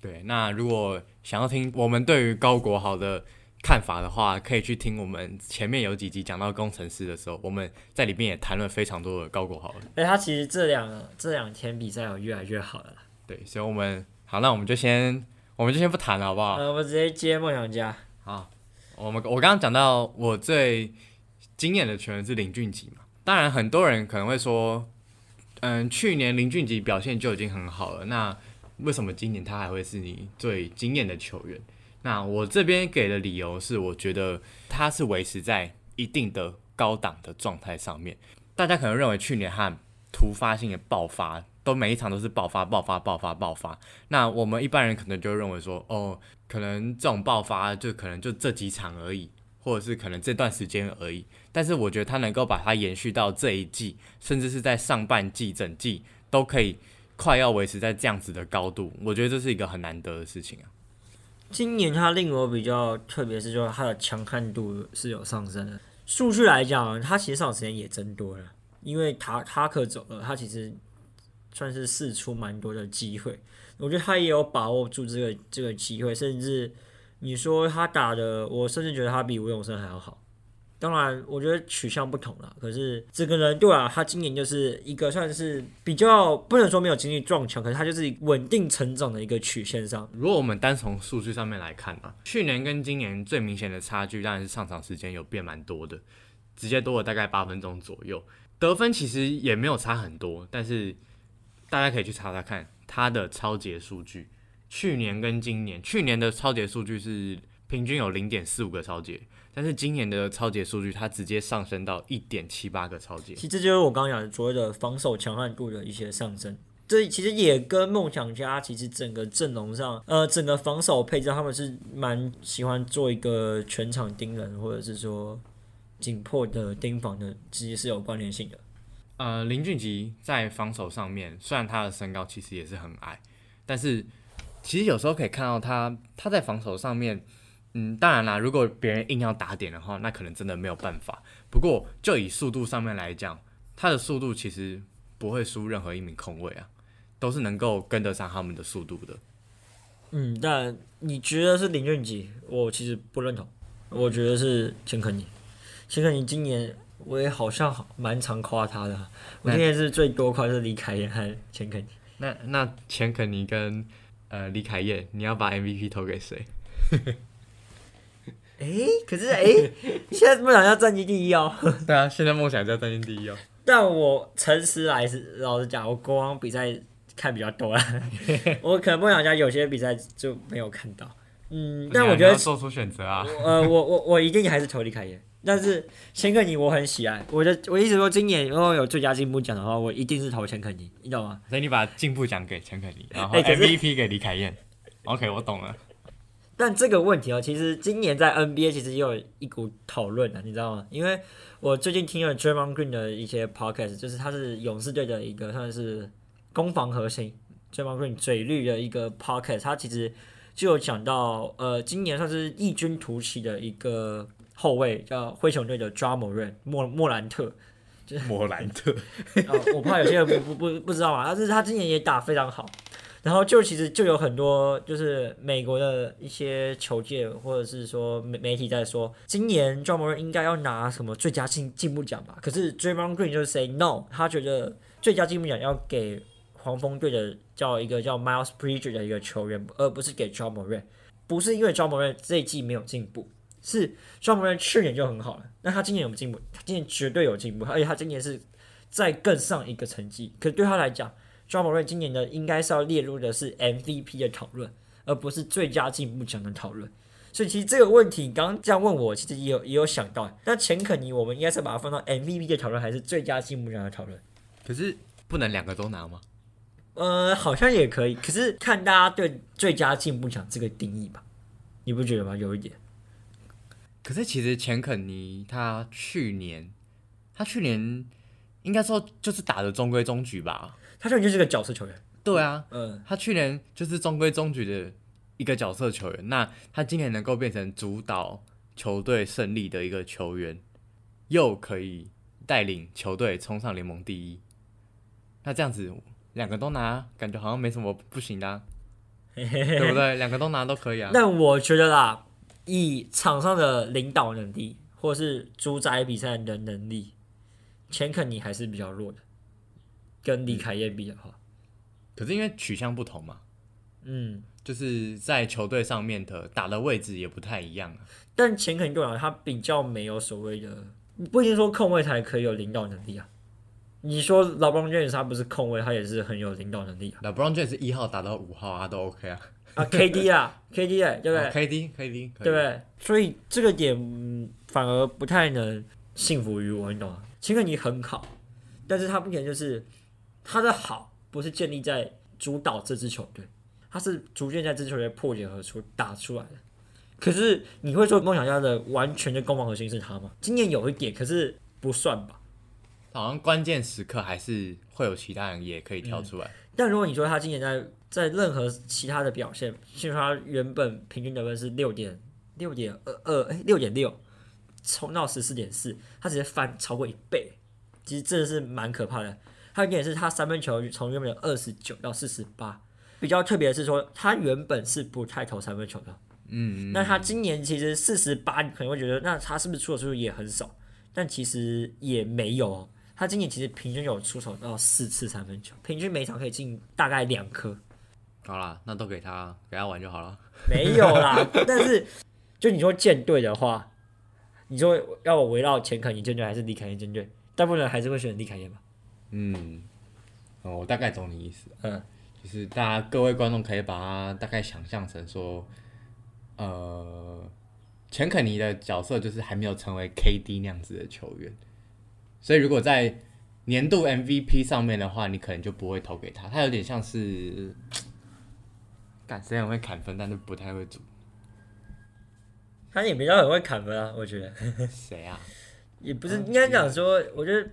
对，那如果想要听我们对于高国豪的看法的话，可以去听我们前面有几集讲到工程师的时候，我们在里面也谈论非常多的高国豪。哎，他其实这两这两天比赛有越来越好了啦。对，所以我们好，那我们就先我们就先不谈了，好不好？呃，我们直接接梦想家。好，我们我刚刚讲到我最惊艳的球员是林俊杰嘛，当然很多人可能会说，嗯，去年林俊杰表现就已经很好了，那为什么今年他还会是你最惊艳的球员？那我这边给的理由是，我觉得它是维持在一定的高档的状态上面。大家可能认为去年和突发性的爆发，都每一场都是爆发、爆发、爆发、爆发。那我们一般人可能就认为说，哦，可能这种爆发就可能就这几场而已，或者是可能这段时间而已。但是我觉得它能够把它延续到这一季，甚至是在上半季、整季都可以快要维持在这样子的高度，我觉得这是一个很难得的事情啊。今年他令我比较特别是，就是他的强悍度是有上升的。数据来讲，他其实上场时间也增多了，因为塔塔克走了，他其实算是试出蛮多的机会。我觉得他也有把握住这个这个机会，甚至你说他打的，我甚至觉得他比吴永生还要好。当然，我觉得取向不同了。可是这个人对啊，他今年就是一个算是比较不能说没有经历撞墙，可是他就是稳定成长的一个曲线上。如果我们单从数据上面来看啊，去年跟今年最明显的差距当然是上场时间有变蛮多的，直接多了大概八分钟左右。得分其实也没有差很多，但是大家可以去查查看他的超节数据，去年跟今年，去年的超节数据是平均有零点四五个超节，但是今年的超节数据它直接上升到一点七八个超节其。实这就是我刚刚讲的所谓的防守强悍度的一些上升。这其实也跟梦想家其实整个阵容上，呃，整个防守配置，他们是蛮喜欢做一个全场盯人，或者是说紧迫的盯防的，其实是有关联性的。呃，林俊杰在防守上面，虽然他的身高其实也是很矮，但是其实有时候可以看到他他在防守上面，嗯，当然啦，如果别人硬要打点的话，那可能真的没有办法。不过就以速度上面来讲，他的速度其实不会输任何一名控卫啊，都是能够跟得上他们的速度的。嗯，但你觉得是林俊杰？我其实不认同，我觉得是钱肯尼。钱肯尼今年我也好像好蛮常夸他的，我今年是最多夸是李凯燕和钱肯尼。那那钱肯尼跟呃李凯燕，你要把 MVP 投给谁？诶，可是诶，现在梦想家战绩第一哦。对啊，现在梦想家战绩第一哦。但我诚实来是老实讲，我国王比赛看比较多啦，我可能梦想家有些比赛就没有看到。嗯，但我觉得做出选择啊。呃，我我我一定还是投李凯燕。但是钱可尼我很喜爱，我的我一直说今年如果有最佳进步奖的话，我一定是投钱可尼，你懂吗？所以你把进步奖给钱可尼，然后 MVP 给李凯燕。OK，我懂了。但这个问题哦，其实今年在 NBA 其实也有一股讨论啊，你知道吗？因为我最近听了 Draymond Green 的一些 podcast，就是他是勇士队的一个算是攻防核心，Draymond Green 嘴绿的一个 podcast，他其实就有讲到，呃，今年算是异军突起的一个后卫叫灰熊队的抓莫瑞莫莫兰特。莫兰特，啊，我怕有些人不不不不知道嘛，但是他今年也打非常好。然后就其实就有很多就是美国的一些球界或者是说媒媒体在说，今年 d r u m m o r 应该要拿什么最佳进进步奖吧？可是 Draymond Green 就是 say no，他觉得最佳进步奖要给黄蜂队的叫一个叫 Miles Bridger 的一个球员，而不是给 d r u m m o r 不是因为 d r u m m o r 这一季没有进步，是 d r u m m o r 去年就很好了，那他今年有进步？他今年绝对有进步，而且他今年是再更上一个成绩。可对他来讲，庄博瑞今年的应该是要列入的是 MVP 的讨论，而不是最佳进步奖的讨论。所以其实这个问题，你刚刚这样问我，其实也有也有想到。那钱肯尼，我们应该是把它放到 MVP 的讨论，还是最佳进步奖的讨论？可是不能两个都拿吗？呃，好像也可以。可是看大家对最佳进步奖这个定义吧，你不觉得吗？有一点。可是其实钱肯尼他去年，他去年应该说就是打的中规中矩吧。他去年就是个角色球员。对啊，嗯，他去年就是中规中矩的一个角色球员。那他今年能够变成主导球队胜利的一个球员，又可以带领球队冲上联盟第一，那这样子两个都拿，感觉好像没什么不行的啊、对不对？两个都拿都可以啊。但我觉得啦，以场上的领导能力，或是主宰比赛的能力，钱肯尼还是比较弱的。跟李凯燕比的话，可是因为取向不同嘛，嗯，就是在球队上面的打的位置也不太一样啊。但钱肯尼对我来，他比较没有所谓的，不一定说控卫才可以有领导能力啊。你说老布朗 James 他不是控卫，他也是很有领导能力啊。那 Brown James 一号打到五号啊，都 OK 啊。啊，KD 啊，KD 哎，对不对？哦 KD KD 对不对？所以这个点嗯反而不太能信服于我，你懂吗？钱肯尼很好，但是他目前就是他的好不是建立在主导这支球队，他是逐渐在这支球队破茧而出打出来的。可是你会说梦想家的完全的攻防核心是他吗？今年有一点，可是不算吧。好像关键时刻还是会有其他人也可以跳出来。但如果你说他今年在在任何其他的表现，譬如说他原本平均得分是六点六点二二，哎，六点六，冲到十四点四，他直接翻超过一倍，其实真的是蛮可怕的。还有一点是他三分球从原本的二十九到四十八，比较特别的是说他原本是不太投三分球的，嗯，那他今年其实四十八，你可能会觉得那他是不是出手次数也很少？但其实也没有哦。他今年其实平均有出手到四次三分球，平均每场可以进大概两颗。好啦，那都给他给他玩就好了。没有啦，但是就你说舰队的话，你说要我围绕钱肯尼舰队还是李凯燕舰队？大部分人还是会选李凯燕吧？嗯，哦，我大概懂你意思，嗯，就是大家各位观众可以把它大概想象成说，呃，钱肯尼的角色就是还没有成为 KD 那样子的球员，所以如果在年度 MVP 上面的话，你可能就不会投给他，他有点像是，干虽然会砍分，但是不太会组。他也比较很会砍分啊，我觉得。谁啊？也不是应该讲说，我觉得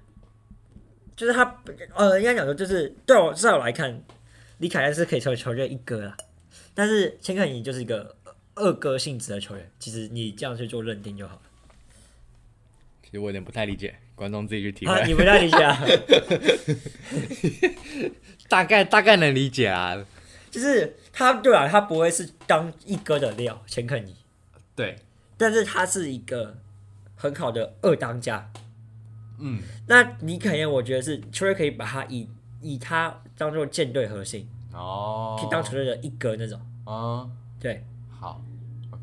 就是他呃，应该讲说就是对我至少来看，李凯恩是可以成为球队一哥啦，但是钱肯尼就是一个二哥性质的球员，其实你这样去做认定就好了。其实我有点不太理解，观众自己去体会。啊，你不太理解啊？大概大概能理解啊。就是他对啊，他不会是当一哥的料，钱肯尼，对，但是他是一个很好的二当家。嗯，那李凯燕，我觉得是球队可以把他以以他当做舰队核心，哦，可以当球队的一哥那种。哦，对，好，OK，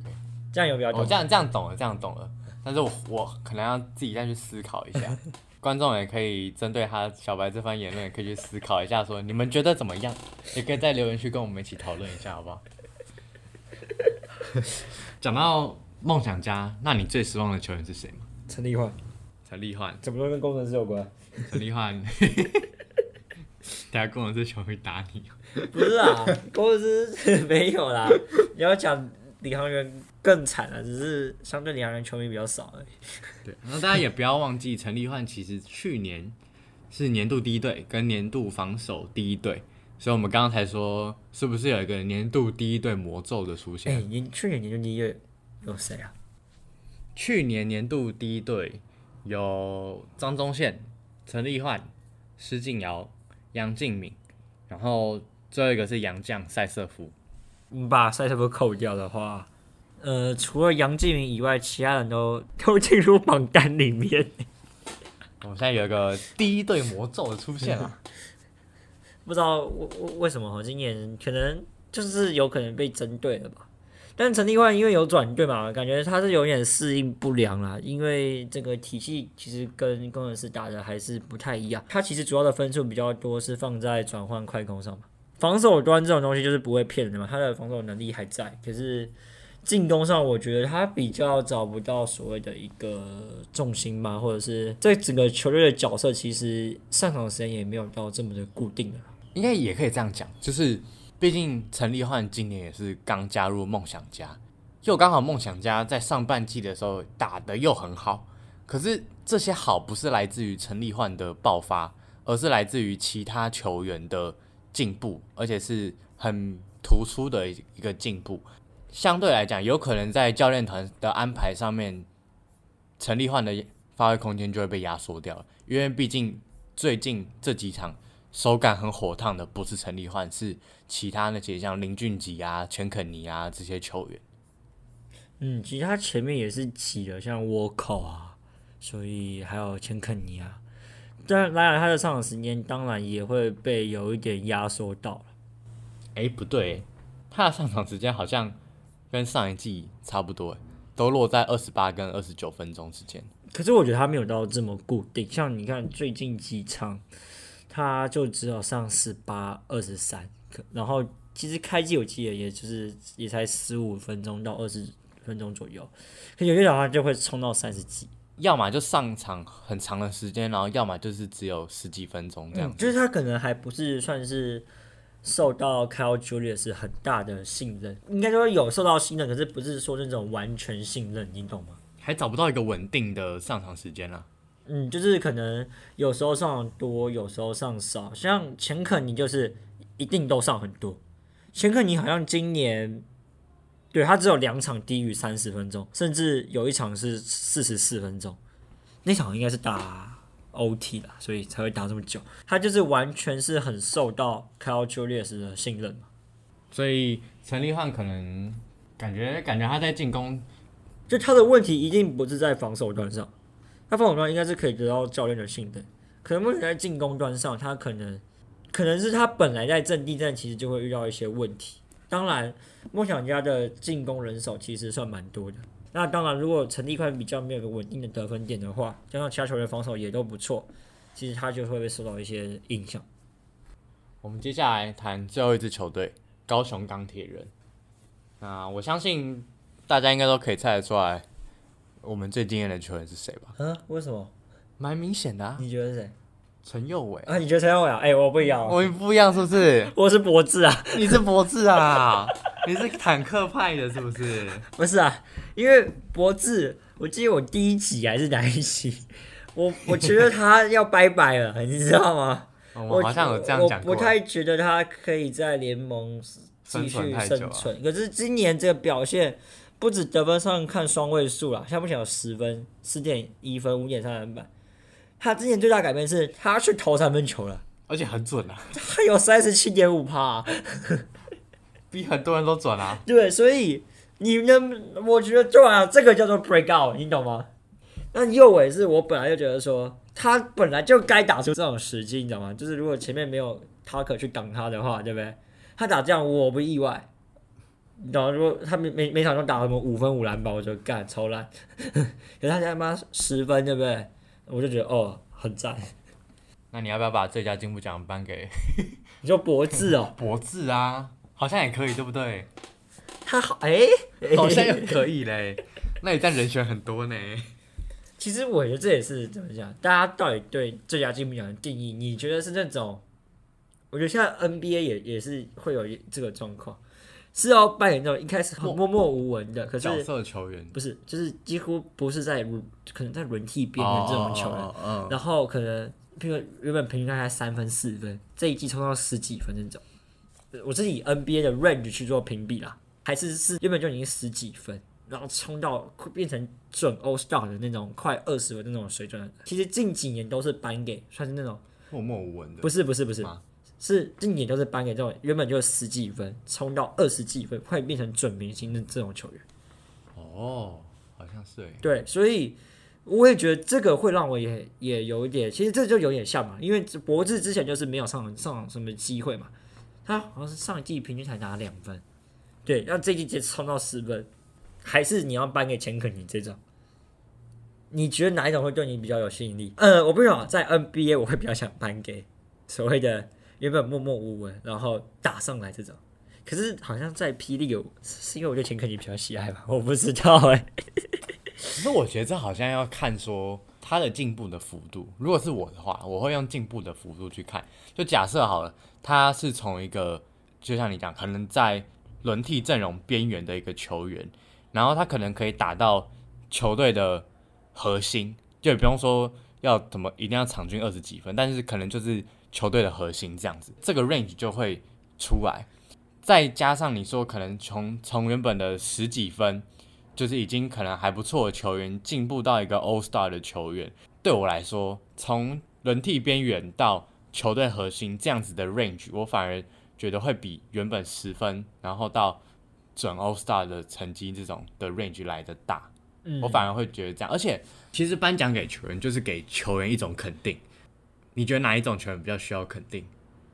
这样有比较懂。我这样这样懂了，这样懂了。但是我我可能要自己再去思考一下，观众也可以针对他小白这番言论，也可以去思考一下，说你们觉得怎么样？也可以在留言区跟我们一起讨论一下，好不好？讲到梦想家，那你最失望的球员是谁吗？陈立焕陈立焕，怎么都跟工程师有关？陈立焕，等下工程师球迷打你。不是啊，工程师没有啦。你要讲领航员更惨了，只是相对领航员球迷比较少而已。对，那大家也不要忘记，陈立焕其实去年是年度第一队跟年度防守第一队，所以我们刚刚才说是不是有一个年度第一队魔咒的出哎、现？你去年年度第一队有谁啊？去年年度第一队有张宗宪、陈立焕、施晋尧、杨敬敏，然后最后一个是杨将塞瑟夫。你把塞瑟夫扣掉的话，呃，除了杨敬敏以外，其他人都都进入榜单里面。我们现在有一个第一对魔咒的出现了。不知道为为为什么哈，今年可能就是有可能被针对了吧。但陈立焕因为有转队嘛，感觉他是有点适应不良啦。因为这个体系其实跟工程师打的还是不太一样。他其实主要的分数比较多是放在转换快攻上嘛。防守端这种东西就是不会骗人的嘛，他的防守能力还在。可是进攻上，我觉得他比较找不到所谓的一个重心嘛，或者是在整个球队的角色，其实上场时间也没有到这么的固定的。应该也可以这样讲，就是毕竟陈立焕今年也是刚加入梦想家，又刚好梦想家在上半季的时候打得又很好，可是这些好不是来自于陈立焕的爆发，而是来自于其他球员的进步，而且是很突出的一个进步。相对来讲，有可能在教练团的安排上面，陈立焕的发挥空间就会被压缩掉了，因为毕竟最近这几场。手感很火烫的不是陈立焕，是其他那些像林俊杰啊、钱肯尼啊这些球员。嗯，其实他前面也是挤了，像沃口啊，所以还有钱肯尼啊。但当然，他的上场时间当然也会被有一点压缩到了。哎，不对，他的上场时间好像跟上一季差不多，都落在二十八跟二十九分钟之间。可是我觉得他没有到这么固定，像你看最近几场。他就只有上十八、二十三，然后其实开机我记得也就是也才十五分钟到二十分钟左右，可有些小孩就会冲到三十几，要么就上场很长的时间，然后要么就是只有十几分钟这样。就是他可能还不是算是受到 Kyle Julius 很大的信任，应该说有受到信任，可是不是说那种完全信任，你懂吗？还找不到一个稳定的上场时间了。嗯，就是可能有时候上多，有时候上少。像钱肯尼就是一定都上很多。钱肯尼好像今年对他只有两场低于三十分钟，甚至有一场是四十四分钟。那场应该是打 OT 啦，所以才会打这么久。他就是完全是很受到 Kyle Julius 的信任嘛。所以陈立焕可能感觉感觉他在进攻，就他的问题一定不是在防守端上。他防守端应该是可以得到教练的信任，可能目前在进攻端上，他可能可能是他本来在阵地战其实就会遇到一些问题。当然，梦想家的进攻人手其实算蛮多的。那当然，如果陈立宽比较没有个稳定的得分点的话，加上其他球员防守也都不错，其实他就会被受到一些影响。我们接下来谈最后一支球队——高雄钢铁人。那我相信大家应该都可以猜得出来。我们最惊艳的球员是谁吧？嗯，为什么？蛮明显的啊。你觉得是谁？陈佑伟啊？你觉得陈佑伟啊？哎，我不一样。我们不一样是不是？我是博智啊。你是博智啊？你是坦克派的，是不是？不是啊，因为博智，我记得我第一集还是哪一集，我我觉得他要拜拜了，你知道吗？我好像有这样讲过。我不太觉得他可以在联盟继续生存，可是今年这个表现。不止得分上看双位数了，现在目前有十分、四点一分、五点三篮板。他之前最大改变是他去投三分球了，而且很准啊！他有三十七点五趴，比很多人都准啊！对，所以你能，我觉得对啊，这个叫做 break out，你懂吗？那右尾是我本来就觉得说他本来就该打出这种时机，你知道吗？就是如果前面没有他可去挡他的话，对不对？他打这样我不意外。然后如果他每每每场都打什么五分五篮板，我就干超烂。可是他家他妈十分，对不对？我就觉得哦，很赞。那你要不要把最佳进步奖颁给？你说博智哦？博智啊，好像也可以，对不对？他好哎，好像也可以嘞。那你这样人选很多呢。其实我觉得这也是怎么讲？大家到底对最佳进步奖的定义？你觉得是那种？我觉得现在 NBA 也也是会有这个状况。是要扮演那种一开始很默。默无闻的，可是角色球员。不是，就是几乎不是在可能在轮替边缘这种球员，然后可能譬如原本平均大概三分四分，这一季冲到十几分那种，我是以 NBA 的 range 去做评比啦，还是是原本就已经十几分，然后冲到变成准 All Star 的那种快二十分的那种水准。其实近几年都是颁给算是那种默默无闻的，不是不是不是。吗，是近几年都是颁给这种原本就十几分冲到二十几分，快变成准明星的这种球员。哦，好像是诶，对，所以我也觉得这个会让我也也有一点，其实这就有点像嘛，因为博智之前就是没有上上什么机会嘛，他好像是上一季平均才拿两分，对，那这一季直接冲到十分，还是你要颁给钱肯尼这种？你觉得哪一种会对你比较有吸引力？呃，我不知道，在 NBA 我会比较想颁给所谓的原本默默无闻，然后打上来这种。可是好像在霹雳有，是因为我对钱肯尼比较喜爱吧？我不知道哎、可是我觉得这好像要看说他的进步的幅度。如果是我的话，我会用进步的幅度去看。就假设好了，他是从一个就像你讲，可能在轮替阵容边缘的一个球员，然后他可能可以打到球队的核心，就也不用说要怎么一定要场均二十几分，但是可能就是球队的核心这样子，这个 range 就会出来。再加上你说可能从从原本的十几分，就是已经可能还不错的球员，进步到一个 All Star 的球员，对我来说，从轮替边缘到球队核心这样子的 range，我反而觉得会比原本十分，然后到准 All Star 的成绩这种的 range 来的大。嗯我反而会觉得这样，而且其实颁奖给球员就是给球员一种肯定。你觉得哪一种球员比较需要肯定？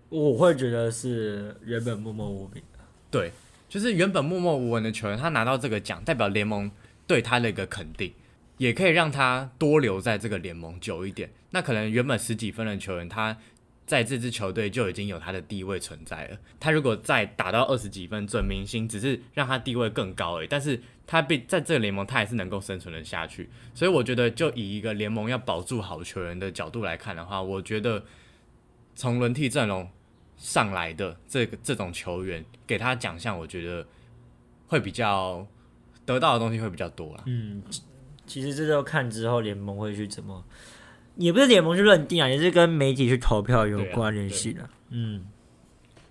我会觉得是原本默默无名。对，就是原本默默无闻的球员，他拿到这个奖，代表联盟对他的一个肯定，也可以让他多留在这个联盟久一点。那可能原本十几分的球员，他在这支球队就已经有他的地位存在了。他如果再打到二十几分准明星，只是让他地位更高而已，但是他被在这个联盟，他还是能够生存的下去。所以我觉得，就以一个联盟要保住好球员的角度来看的话，我觉得从轮替阵容上来的这个这种球员，给他奖项，我觉得会比较得到的东西会比较多啦。嗯，其实这就看之后联盟会去怎么，也不是联盟去认定啊，也是跟媒体去投票有关联系的。嗯，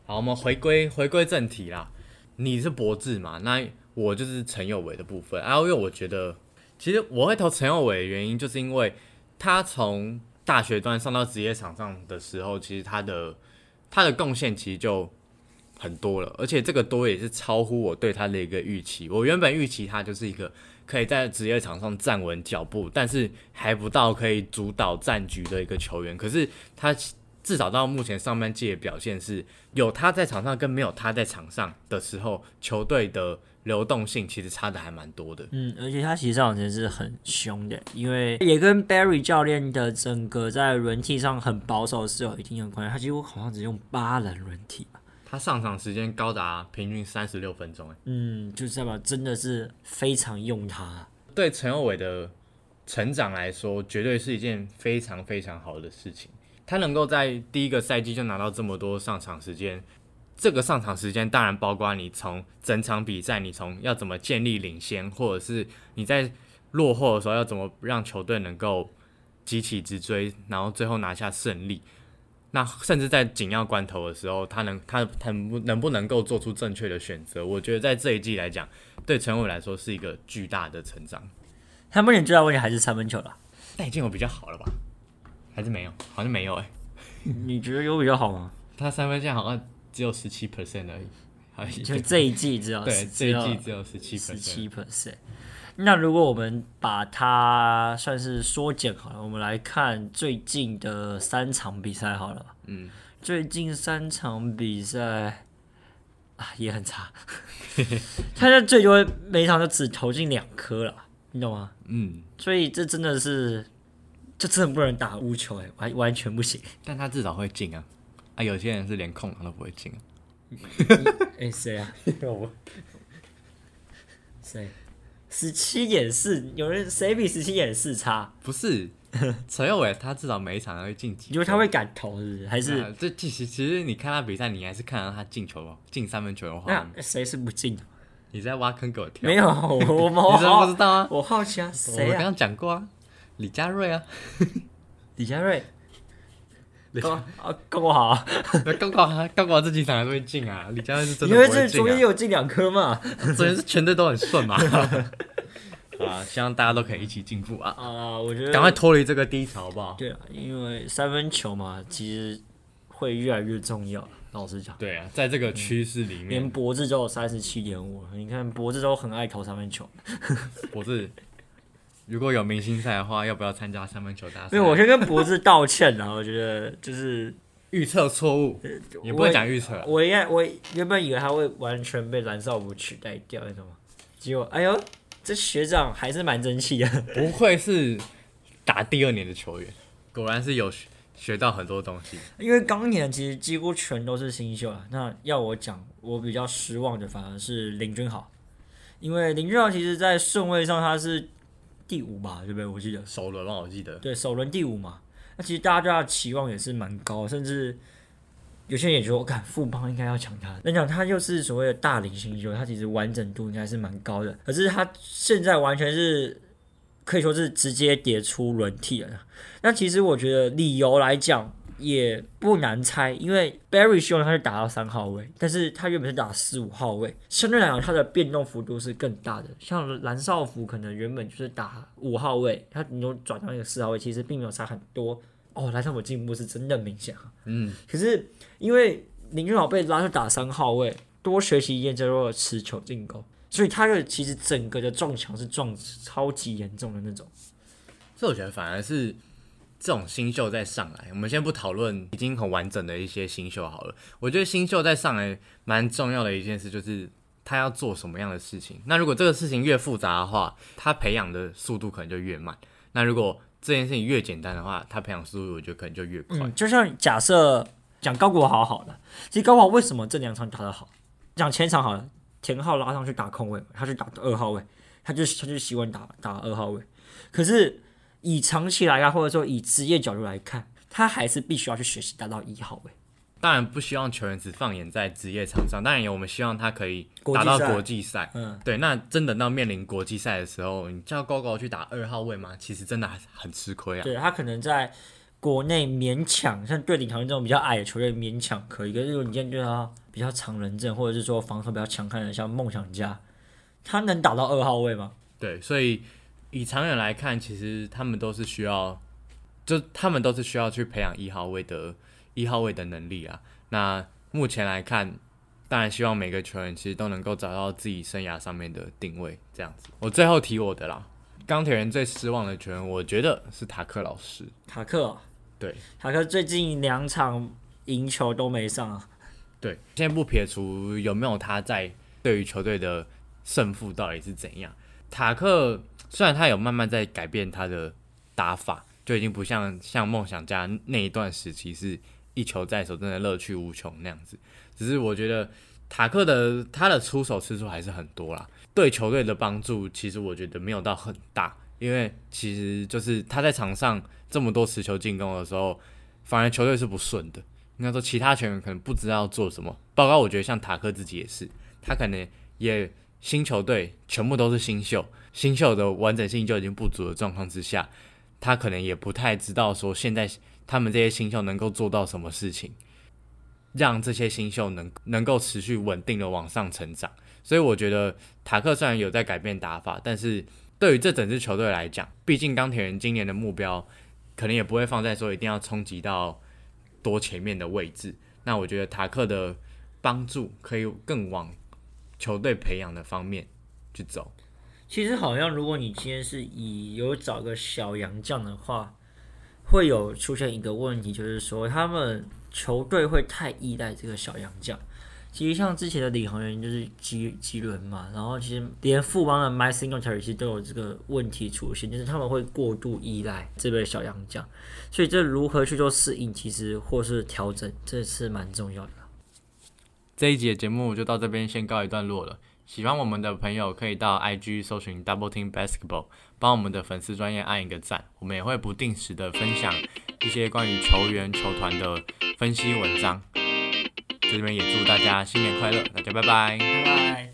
好，我们回归回归正题啦。你是博智嘛？那我就是陈佑伟的部分。啊，因为我觉得，其实我会投陈佑伟的原因，就是因为他从大学端上到职业场上的时候，其实他的他的贡献其实就很多了，而且这个多也是超乎我对他的一个预期。我原本预期他就是一个可以在职业场上站稳脚步，但是还不到可以主导战局的一个球员。可是他至少到目前上半季的表现是有他在场上跟没有他在场上的时候，球队的流动性其实差的还蛮多的。嗯，而且他其实上场时间是很凶的，因为也跟 Barry 教练的整个在轮替上很保守是有一定的关系。他几乎好像只用八人轮替吧，他上场时间高达平均三十六分钟，哎，嗯，就是代表真的是非常用他。对陈佑伟的成长来说，绝对是一件非常非常好的事情。他能够在第一个赛季就拿到这么多上场时间，这个上场时间当然包括你从整场比赛，你从要怎么建立领先，或者是你在落后的时候要怎么让球队能够急起直追，然后最后拿下胜利。那甚至在紧要关头的时候，他能他他能不能不能够做出正确的选择？我觉得在这一季来讲，对陈伟来说是一个巨大的成长。他目前最大问题还是三分球了，但已经有比较好了吧？还是没有？好像没有哎、你觉得有比较好吗？他三分线好像只有十七 percent 而已，好 像就这一季只有对这一季只只有十七十。七 percent。那如果我们把它算是缩减好了，我们来看最近的三场比赛好了。嗯，最近三场比赛啊也很差，他在最多每场就只投进两颗了，你懂吗？嗯，所以这真的是，这真的不能打无球哎、完完全不行。但他至少会进啊！啊，有些人是连空档都不会进啊。哎、谁啊？我谁？十七点四，有人谁比十七点四差？不是，陈佑伟他至少每一场都会进几因为他会敢投是不是？还是、啊这其实其实你看他比赛，你还是看到他进球进三分球的话，那谁是不进的？你在挖坑给我跳。没有，我我我 你真的不知道啊？我好奇啊，谁啊？刚刚讲过啊，李佳瑞啊，李佳瑞，刚好刚刚他刚刚这几场还是会进啊，李佳瑞是真的因为这。昨天有进两颗嘛。昨天是全队都很顺嘛。啊，希望大家都可以一起进步啊！啊，我觉得赶快脱离这个低潮，好不好？对啊，因为三分球嘛，其实会越来越重要。老实讲，对啊，在这个趋势里面连面，博智都有三十七点五，你看博智都很爱投三分球。我是如果有明星赛的话，要不要参加三分球大赛？没有，我先跟博智道歉啊，我觉得就是预测错误，也不会讲预测啊。我应该我原本以为他会完全被蓝少武取代掉，你知道吗？结果哎呦，这学长还是蛮争气的。不愧是打第二年的球员，果然是有学学到很多东西。因为刚年其实几乎全都是新秀啊。那要我讲，我比较失望的反而是林俊豪，因为林俊豪其实在顺位上他是第五吧，对不对？我记得首轮嘛，我记得对首轮第五嘛。那其实大家对他的期望也是蛮高，甚至有些人也觉得，我看富邦应该要抢他。那讲他就是所谓的大龄新秀，他其实完整度应该是蛮高的，可是他现在完全是可以说是直接跌出轮替了。那其实我觉得理由来讲也不难猜，因为 Barry 希望他是打到三号位，但是他原本是打四五号位，相对来讲他的变动幅度是更大的。像蓝少福可能原本就是打五号位，他你又转到一个四号位，其实并没有差很多。哦，蓝少福进步是真的明显啊。嗯，可是因为林俊豪被拉去打三号位，多学习叶哲若的持球进攻，所以他的其实整个的撞墙是撞超级严重的那种。这我觉得反而是这种新秀再上来，我们先不讨论已经很完整的一些新秀好了。我觉得新秀再上来蛮重要的一件事就是他要做什么样的事情。那如果这个事情越复杂的话，他培养的速度可能就越慢。那如果这件事情越简单的话，他培养速度我觉得可能就越快。就像假设讲高国豪好了，其实高国豪为什么这两场打得好？讲前场好了，田浩拉上去打空位，他去打二号位，他就他就习惯打打二号位。可是以长期来看，或者说以职业角度来看，他还是必须要去学习打到一号位。当然不希望球员只放眼在职业场上，当然也我们希望他可以打到国际赛。嗯，对，那真等到面临国际赛的时候，你叫高高去打二号位吗？其实真的还是很吃亏啊。对他可能在国内勉强，像对顶条件这种比较矮的球队勉强可以，可是如果你今天对他比较长人阵，或者是说防守比较强悍的，像梦想家，他能打到二号位吗？对，所以以长远来看，其实他们都是需要，就他们都是需要去培养一号位的一号位的能力啊。那目前来看，当然希望每个球员其实都能够找到自己生涯上面的定位，这样子。我最后提我的啦，钢铁人最失望的球员，我觉得是塔克老师。塔克啊，对塔克最近两场赢球都没上啊。对，先不撇除有没有他在对于球队的胜负到底是怎样，塔克虽然他有慢慢在改变他的打法，就已经不像像梦想家那一段时期是一球在手，真的乐趣无穷那样子。只是我觉得塔克的他的出手次数还是很多啦，对球队的帮助其实我觉得没有到很大，因为其实就是他在场上这么多持球进攻的时候，反而球队是不顺的。应该说，其他球员可能不知道做什么。包括我觉得像塔克自己也是，他可能也新球队全部都是新秀，新秀的完整性就已经不足的状况之下，他可能也不太知道说现在他们这些新秀能够做到什么事情，让这些新秀能能够持续稳定的往上成长。所以我觉得塔克虽然有在改变打法，但是对于这整支球队来讲，毕竟钢铁人今年的目标可能也不会放在说一定要冲击到。多前面的位置，那我觉得塔克的帮助可以更往球队培养的方面去走。其实好像如果你今天是以有找个小洋将的话，会有出现一个问题，就是说他们球队会太依赖这个小洋将。其实像之前的领航员就是吉吉伦嘛，然后其实连富邦的 My Singletary 其实都有这个问题出现，就是他们会过度依赖这位小洋将，所以这如何去做适应，其实或是调整，这是蛮重要的。这一集的节目就到这边先告一段落了。喜欢我们的朋友可以到 IG 搜寻 Double Team Basketball，帮我们的粉丝专业按一个赞。我们也会不定时的分享一些关于球员、球团的分析文章。这边也祝大家新年快乐，大家拜拜。拜拜。